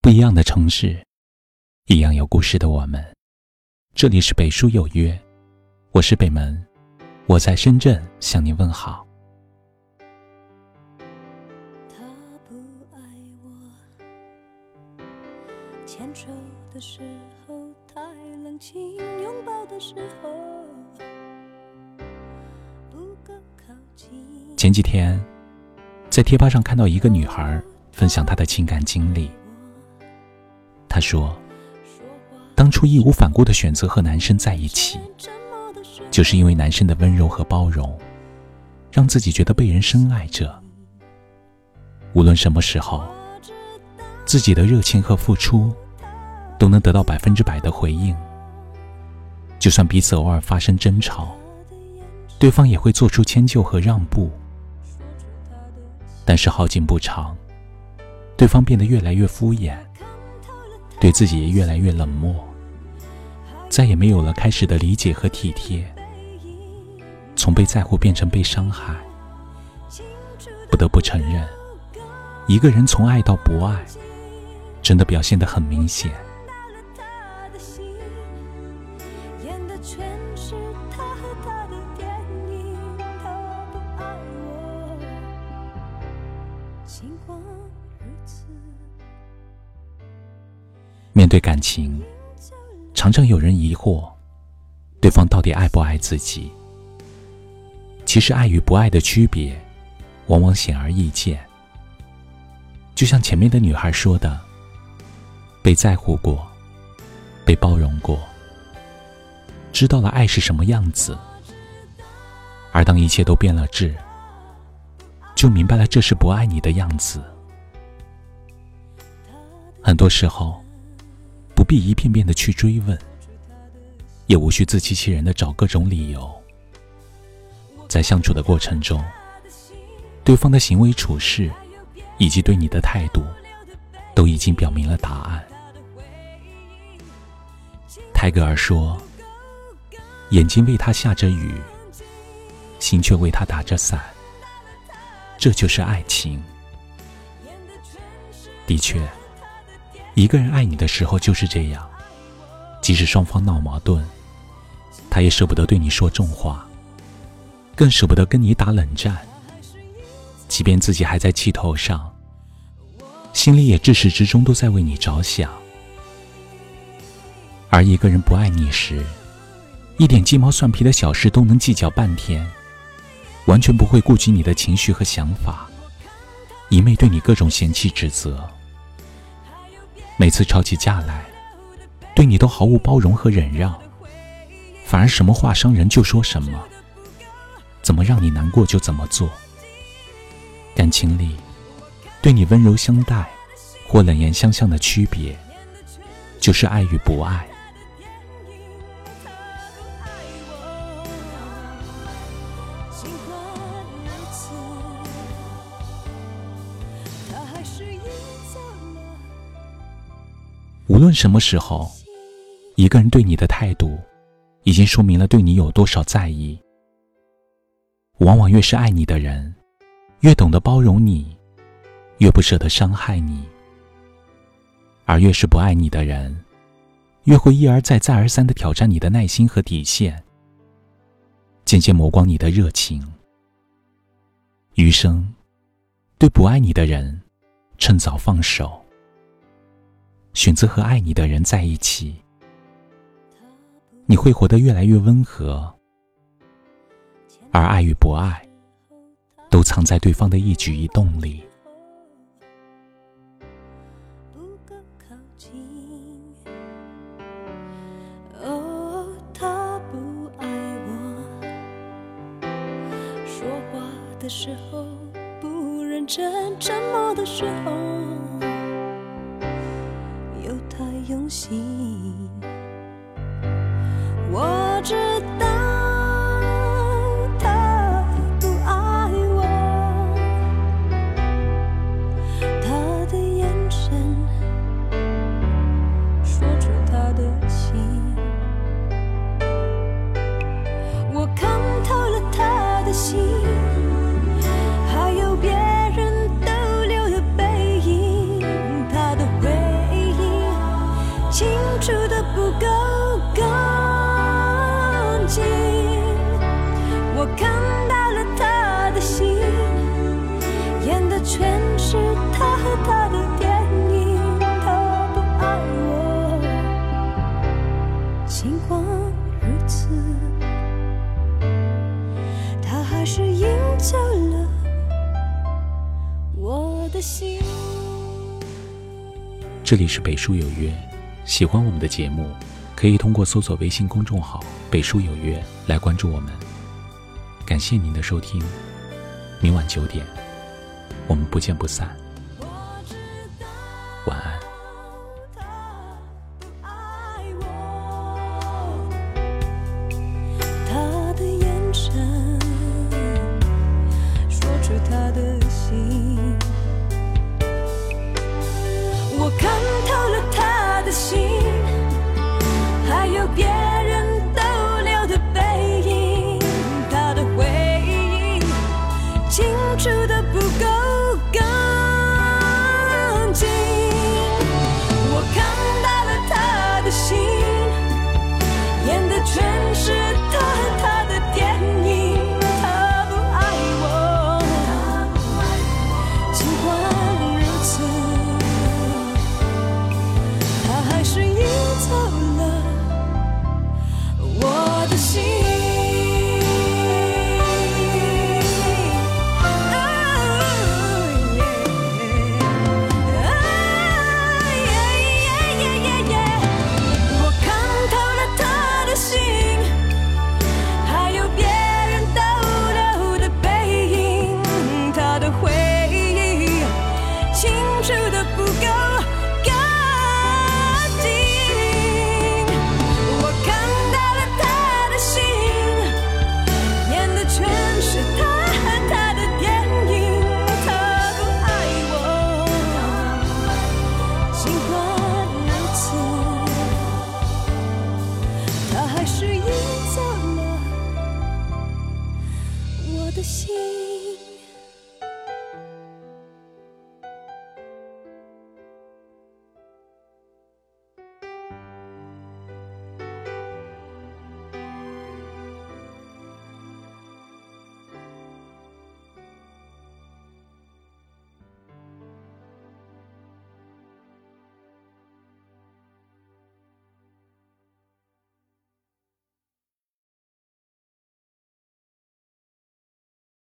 不一样的城市，一样有故事的我们。这里是北书有约，我是北门，我在深圳向您问好。他不爱我，牵手的时候太冷清，拥抱的时候不够靠近。前几天，在贴吧上看到一个女孩分享她的情感经历。她说，当初义无反顾的选择和男生在一起，就是因为男生的温柔和包容，让自己觉得被人深爱着。无论什么时候，自己的热情和付出都能得到百分之百的回应。就算彼此偶尔发生争吵，对方也会做出迁就和让步。但是好景不长，对方变得越来越敷衍。对自己也越来越冷漠，再也没有了开始的理解和体贴，从被在乎变成被伤害。不得不承认，一个人从爱到不爱，真的表现得很明显。面对感情，常常有人疑惑，对方到底爱不爱自己？其实，爱与不爱的区别，往往显而易见。就像前面的女孩说的：“被在乎过，被包容过，知道了爱是什么样子。而当一切都变了质，就明白了这是不爱你的样子。很多时候。”必一遍遍的去追问，也无需自欺欺人的找各种理由。在相处的过程中，对方的行为处事以及对你的态度，都已经表明了答案。泰戈尔说：“眼睛为他下着雨，心却为他打着伞。”这就是爱情。的确。一个人爱你的时候就是这样，即使双方闹矛盾，他也舍不得对你说重话，更舍不得跟你打冷战。即便自己还在气头上，心里也至始至终都在为你着想。而一个人不爱你时，一点鸡毛蒜皮的小事都能计较半天，完全不会顾及你的情绪和想法，一昧对你各种嫌弃指责。每次吵起架来，对你都毫无包容和忍让，反而什么话伤人就说什么，怎么让你难过就怎么做。感情里，对你温柔相待或冷言相向的区别，就是爱与不爱。无论什么时候，一个人对你的态度，已经说明了对你有多少在意。往往越是爱你的人，越懂得包容你，越不舍得伤害你；而越是不爱你的人，越会一而再、再而三的挑战你的耐心和底线，渐渐磨光你的热情。余生，对不爱你的人，趁早放手。选择和爱你的人在一起，你会活得越来越温和，而爱与不爱，都藏在对方的一举一动里。时候不认真，沉默的时候。用心，的心。这里是北书有约，喜欢我们的节目，可以通过搜索微信公众号“北书有约”来关注我们。感谢您的收听，明晚九点，我们不见不散。